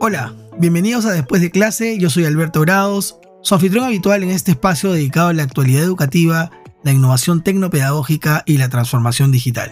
Hola, bienvenidos a Después de clase, yo soy Alberto Grados, su anfitrión habitual en este espacio dedicado a la actualidad educativa, la innovación tecnopedagógica y la transformación digital.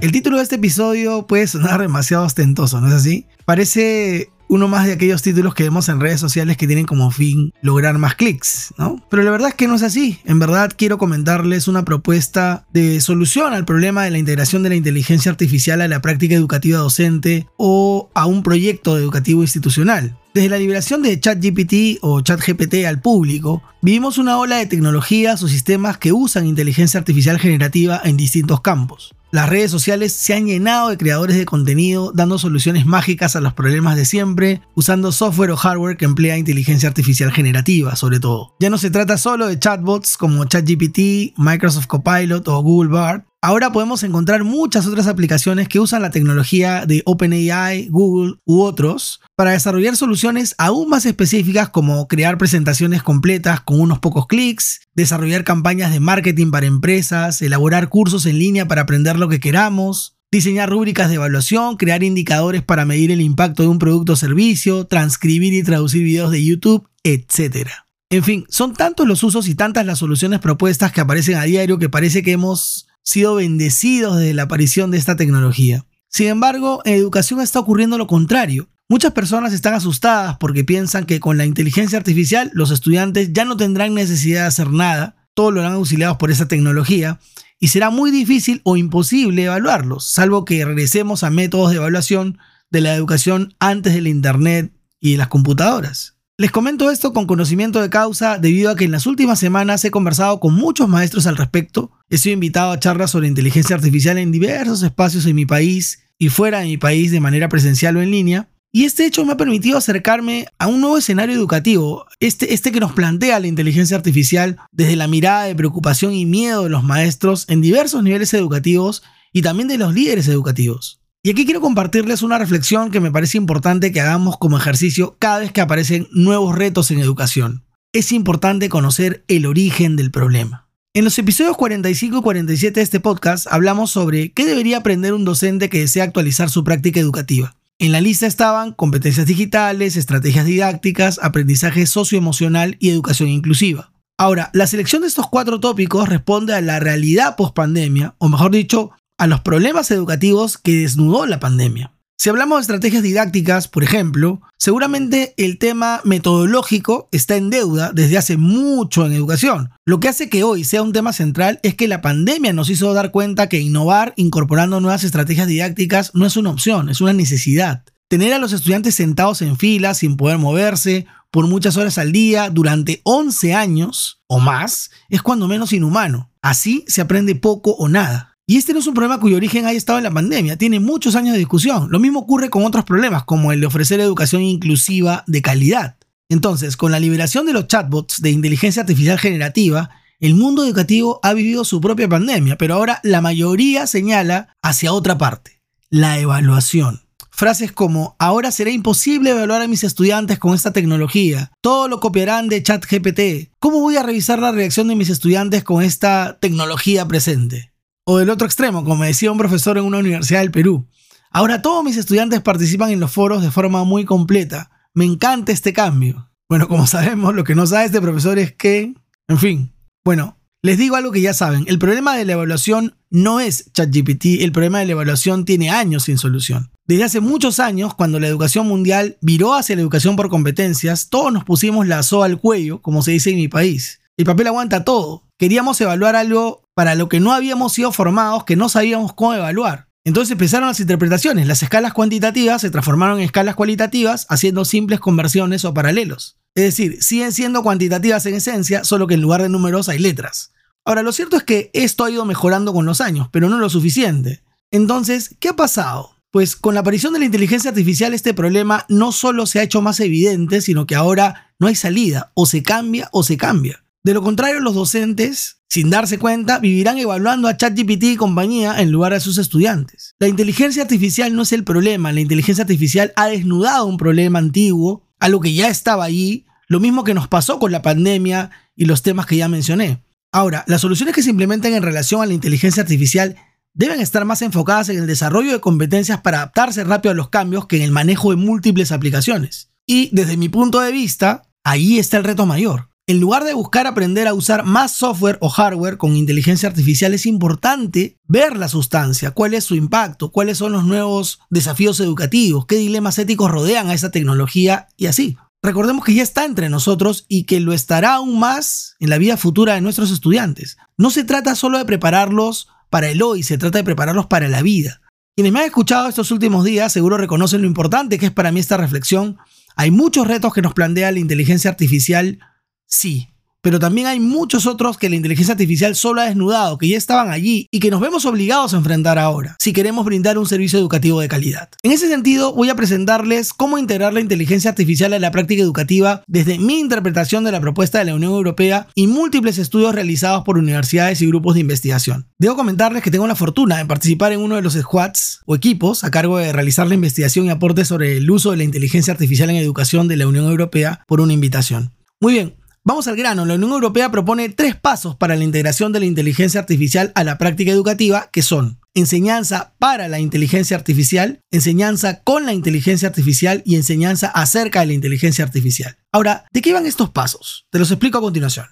El título de este episodio puede sonar demasiado ostentoso, ¿no es así? Parece uno más de aquellos títulos que vemos en redes sociales que tienen como fin lograr más clics, ¿no? Pero la verdad es que no es así. En verdad quiero comentarles una propuesta de solución al problema de la integración de la inteligencia artificial a la práctica educativa docente o a un proyecto educativo institucional. Desde la liberación de ChatGPT o ChatGPT al público, vivimos una ola de tecnologías o sistemas que usan inteligencia artificial generativa en distintos campos. Las redes sociales se han llenado de creadores de contenido dando soluciones mágicas a los problemas de siempre, usando software o hardware que emplea inteligencia artificial generativa, sobre todo. Ya no se trata solo de chatbots como ChatGPT, Microsoft Copilot o Google Bard, Ahora podemos encontrar muchas otras aplicaciones que usan la tecnología de OpenAI, Google u otros para desarrollar soluciones aún más específicas como crear presentaciones completas con unos pocos clics, desarrollar campañas de marketing para empresas, elaborar cursos en línea para aprender lo que queramos, diseñar rúbricas de evaluación, crear indicadores para medir el impacto de un producto o servicio, transcribir y traducir videos de YouTube, etc. En fin, son tantos los usos y tantas las soluciones propuestas que aparecen a diario que parece que hemos sido bendecidos desde la aparición de esta tecnología. Sin embargo, en educación está ocurriendo lo contrario. Muchas personas están asustadas porque piensan que con la inteligencia artificial los estudiantes ya no tendrán necesidad de hacer nada, todos lo harán auxiliados por esa tecnología, y será muy difícil o imposible evaluarlos, salvo que regresemos a métodos de evaluación de la educación antes del Internet y de las computadoras. Les comento esto con conocimiento de causa debido a que en las últimas semanas he conversado con muchos maestros al respecto, he sido invitado a charlas sobre inteligencia artificial en diversos espacios en mi país y fuera de mi país de manera presencial o en línea, y este hecho me ha permitido acercarme a un nuevo escenario educativo, este, este que nos plantea la inteligencia artificial desde la mirada de preocupación y miedo de los maestros en diversos niveles educativos y también de los líderes educativos. Y aquí quiero compartirles una reflexión que me parece importante que hagamos como ejercicio cada vez que aparecen nuevos retos en educación. Es importante conocer el origen del problema. En los episodios 45 y 47 de este podcast hablamos sobre qué debería aprender un docente que desea actualizar su práctica educativa. En la lista estaban competencias digitales, estrategias didácticas, aprendizaje socioemocional y educación inclusiva. Ahora, la selección de estos cuatro tópicos responde a la realidad post-pandemia, o mejor dicho, a los problemas educativos que desnudó la pandemia. Si hablamos de estrategias didácticas, por ejemplo, seguramente el tema metodológico está en deuda desde hace mucho en educación. Lo que hace que hoy sea un tema central es que la pandemia nos hizo dar cuenta que innovar incorporando nuevas estrategias didácticas no es una opción, es una necesidad. Tener a los estudiantes sentados en fila sin poder moverse por muchas horas al día durante 11 años o más es cuando menos inhumano. Así se aprende poco o nada. Y este no es un problema cuyo origen haya estado en la pandemia, tiene muchos años de discusión. Lo mismo ocurre con otros problemas, como el de ofrecer educación inclusiva de calidad. Entonces, con la liberación de los chatbots de inteligencia artificial generativa, el mundo educativo ha vivido su propia pandemia, pero ahora la mayoría señala hacia otra parte, la evaluación. Frases como, ahora será imposible evaluar a mis estudiantes con esta tecnología, todo lo copiarán de ChatGPT, ¿cómo voy a revisar la reacción de mis estudiantes con esta tecnología presente? O del otro extremo, como me decía un profesor en una universidad del Perú. Ahora todos mis estudiantes participan en los foros de forma muy completa. Me encanta este cambio. Bueno, como sabemos, lo que no sabe este profesor es que... En fin. Bueno, les digo algo que ya saben. El problema de la evaluación no es ChatGPT. El problema de la evaluación tiene años sin solución. Desde hace muchos años, cuando la educación mundial viró hacia la educación por competencias, todos nos pusimos la soga al cuello, como se dice en mi país. El papel aguanta todo. Queríamos evaluar algo para lo que no habíamos sido formados, que no sabíamos cómo evaluar. Entonces empezaron las interpretaciones. Las escalas cuantitativas se transformaron en escalas cualitativas haciendo simples conversiones o paralelos. Es decir, siguen siendo cuantitativas en esencia, solo que en lugar de números hay letras. Ahora, lo cierto es que esto ha ido mejorando con los años, pero no lo suficiente. Entonces, ¿qué ha pasado? Pues con la aparición de la inteligencia artificial este problema no solo se ha hecho más evidente, sino que ahora no hay salida, o se cambia o se cambia. De lo contrario, los docentes sin darse cuenta, vivirán evaluando a ChatGPT y compañía en lugar de a sus estudiantes. La inteligencia artificial no es el problema, la inteligencia artificial ha desnudado un problema antiguo, algo que ya estaba allí, lo mismo que nos pasó con la pandemia y los temas que ya mencioné. Ahora, las soluciones que se implementen en relación a la inteligencia artificial deben estar más enfocadas en el desarrollo de competencias para adaptarse rápido a los cambios que en el manejo de múltiples aplicaciones. Y desde mi punto de vista, ahí está el reto mayor. En lugar de buscar aprender a usar más software o hardware con inteligencia artificial, es importante ver la sustancia, cuál es su impacto, cuáles son los nuevos desafíos educativos, qué dilemas éticos rodean a esa tecnología y así. Recordemos que ya está entre nosotros y que lo estará aún más en la vida futura de nuestros estudiantes. No se trata solo de prepararlos para el hoy, se trata de prepararlos para la vida. Quienes me han escuchado estos últimos días seguro reconocen lo importante que es para mí esta reflexión. Hay muchos retos que nos plantea la inteligencia artificial Sí, pero también hay muchos otros que la inteligencia artificial solo ha desnudado, que ya estaban allí y que nos vemos obligados a enfrentar ahora, si queremos brindar un servicio educativo de calidad. En ese sentido, voy a presentarles cómo integrar la inteligencia artificial en la práctica educativa desde mi interpretación de la propuesta de la Unión Europea y múltiples estudios realizados por universidades y grupos de investigación. Debo comentarles que tengo la fortuna de participar en uno de los squads o equipos a cargo de realizar la investigación y aporte sobre el uso de la inteligencia artificial en educación de la Unión Europea por una invitación. Muy bien, Vamos al grano, la Unión Europea propone tres pasos para la integración de la inteligencia artificial a la práctica educativa, que son enseñanza para la inteligencia artificial, enseñanza con la inteligencia artificial y enseñanza acerca de la inteligencia artificial. Ahora, ¿de qué van estos pasos? Te los explico a continuación.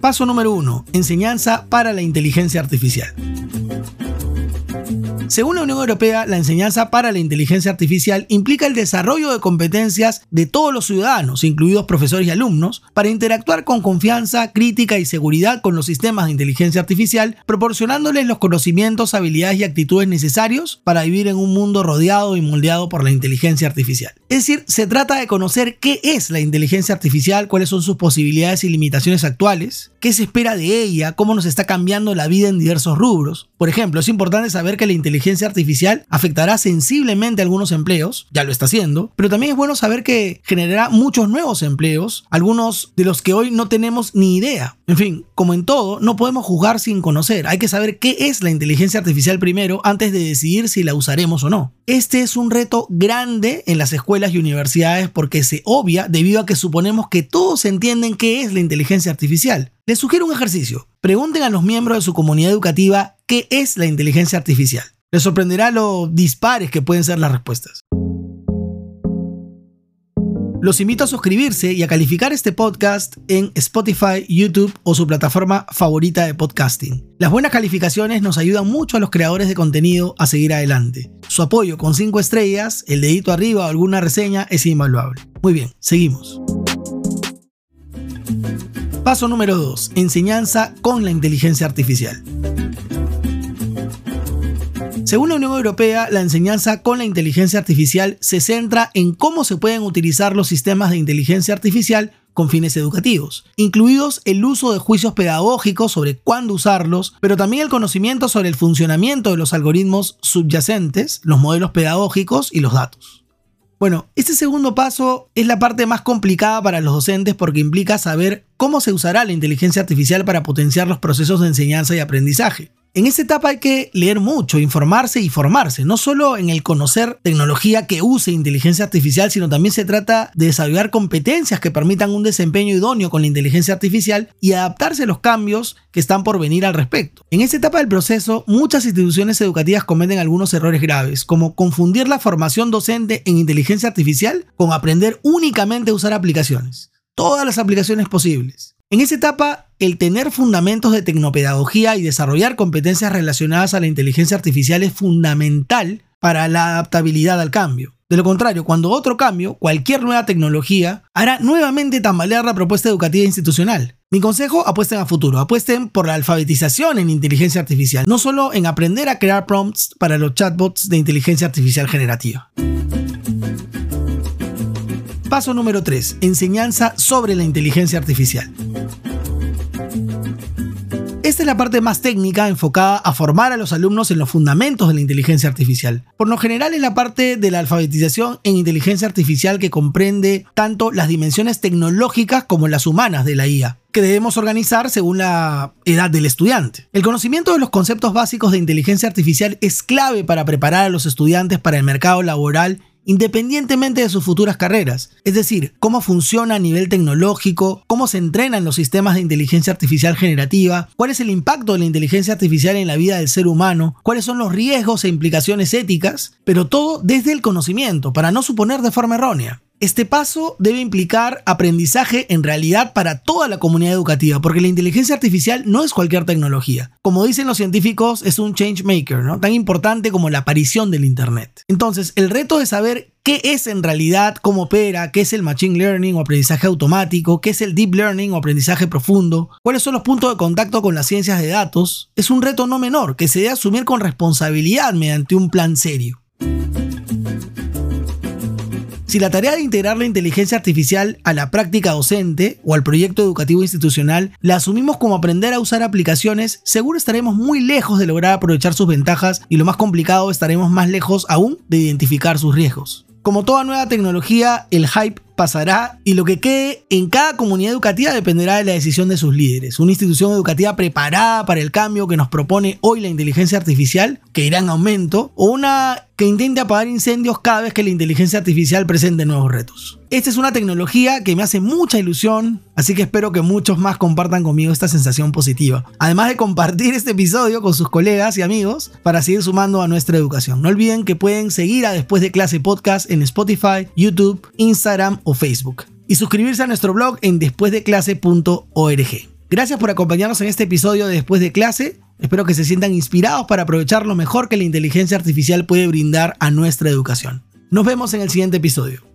Paso número uno, enseñanza para la inteligencia artificial. Según la Unión Europea, la enseñanza para la inteligencia artificial implica el desarrollo de competencias de todos los ciudadanos, incluidos profesores y alumnos, para interactuar con confianza, crítica y seguridad con los sistemas de inteligencia artificial, proporcionándoles los conocimientos, habilidades y actitudes necesarios para vivir en un mundo rodeado y moldeado por la inteligencia artificial. Es decir, se trata de conocer qué es la inteligencia artificial, cuáles son sus posibilidades y limitaciones actuales, qué se espera de ella, cómo nos está cambiando la vida en diversos rubros. Por ejemplo, es importante saber que la inteligencia artificial afectará sensiblemente algunos empleos, ya lo está haciendo, pero también es bueno saber que generará muchos nuevos empleos, algunos de los que hoy no tenemos ni idea. En fin, como en todo, no podemos juzgar sin conocer, hay que saber qué es la inteligencia artificial primero antes de decidir si la usaremos o no. Este es un reto grande en las escuelas y universidades porque se obvia debido a que suponemos que todos entienden qué es la inteligencia artificial. Les sugiero un ejercicio. Pregunten a los miembros de su comunidad educativa qué es la inteligencia artificial. Les sorprenderá lo dispares que pueden ser las respuestas. Los invito a suscribirse y a calificar este podcast en Spotify, YouTube o su plataforma favorita de podcasting. Las buenas calificaciones nos ayudan mucho a los creadores de contenido a seguir adelante. Su apoyo con 5 estrellas, el dedito arriba o alguna reseña es invaluable. Muy bien, seguimos. Paso número 2. Enseñanza con la inteligencia artificial. Según la Unión Europea, la enseñanza con la inteligencia artificial se centra en cómo se pueden utilizar los sistemas de inteligencia artificial con fines educativos, incluidos el uso de juicios pedagógicos sobre cuándo usarlos, pero también el conocimiento sobre el funcionamiento de los algoritmos subyacentes, los modelos pedagógicos y los datos. Bueno, este segundo paso es la parte más complicada para los docentes porque implica saber cómo se usará la inteligencia artificial para potenciar los procesos de enseñanza y aprendizaje. En esta etapa hay que leer mucho, informarse y formarse, no solo en el conocer tecnología que use inteligencia artificial, sino también se trata de desarrollar competencias que permitan un desempeño idóneo con la inteligencia artificial y adaptarse a los cambios que están por venir al respecto. En esta etapa del proceso, muchas instituciones educativas cometen algunos errores graves, como confundir la formación docente en inteligencia artificial con aprender únicamente a usar aplicaciones. Todas las aplicaciones posibles. En esa etapa, el tener fundamentos de tecnopedagogía y desarrollar competencias relacionadas a la inteligencia artificial es fundamental para la adaptabilidad al cambio. De lo contrario, cuando otro cambio, cualquier nueva tecnología, hará nuevamente tambalear la propuesta educativa institucional. Mi consejo, apuesten a futuro, apuesten por la alfabetización en inteligencia artificial, no solo en aprender a crear prompts para los chatbots de inteligencia artificial generativa. Paso número 3. Enseñanza sobre la inteligencia artificial. Esta es la parte más técnica enfocada a formar a los alumnos en los fundamentos de la inteligencia artificial. Por lo general es la parte de la alfabetización en inteligencia artificial que comprende tanto las dimensiones tecnológicas como las humanas de la IA que debemos organizar según la edad del estudiante. El conocimiento de los conceptos básicos de inteligencia artificial es clave para preparar a los estudiantes para el mercado laboral independientemente de sus futuras carreras. Es decir, cómo funciona a nivel tecnológico, cómo se entrenan los sistemas de inteligencia artificial generativa, cuál es el impacto de la inteligencia artificial en la vida del ser humano, cuáles son los riesgos e implicaciones éticas, pero todo desde el conocimiento, para no suponer de forma errónea. Este paso debe implicar aprendizaje en realidad para toda la comunidad educativa, porque la inteligencia artificial no es cualquier tecnología. Como dicen los científicos, es un change maker, ¿no? Tan importante como la aparición del Internet. Entonces, el reto de saber qué es en realidad, cómo opera, qué es el machine learning o aprendizaje automático, qué es el deep learning o aprendizaje profundo, cuáles son los puntos de contacto con las ciencias de datos, es un reto no menor que se debe asumir con responsabilidad mediante un plan serio. Si la tarea de integrar la inteligencia artificial a la práctica docente o al proyecto educativo institucional la asumimos como aprender a usar aplicaciones, seguro estaremos muy lejos de lograr aprovechar sus ventajas y lo más complicado estaremos más lejos aún de identificar sus riesgos. Como toda nueva tecnología, el hype pasará y lo que quede en cada comunidad educativa dependerá de la decisión de sus líderes. Una institución educativa preparada para el cambio que nos propone hoy la inteligencia artificial, que irá en aumento, o una que intente apagar incendios cada vez que la inteligencia artificial presente nuevos retos. Esta es una tecnología que me hace mucha ilusión, así que espero que muchos más compartan conmigo esta sensación positiva. Además de compartir este episodio con sus colegas y amigos para seguir sumando a nuestra educación. No olviden que pueden seguir a Después de Clase Podcast en Spotify, YouTube, Instagram Facebook. Y suscribirse a nuestro blog en despuesdeclase.org. Gracias por acompañarnos en este episodio de Después de Clase. Espero que se sientan inspirados para aprovechar lo mejor que la inteligencia artificial puede brindar a nuestra educación. Nos vemos en el siguiente episodio.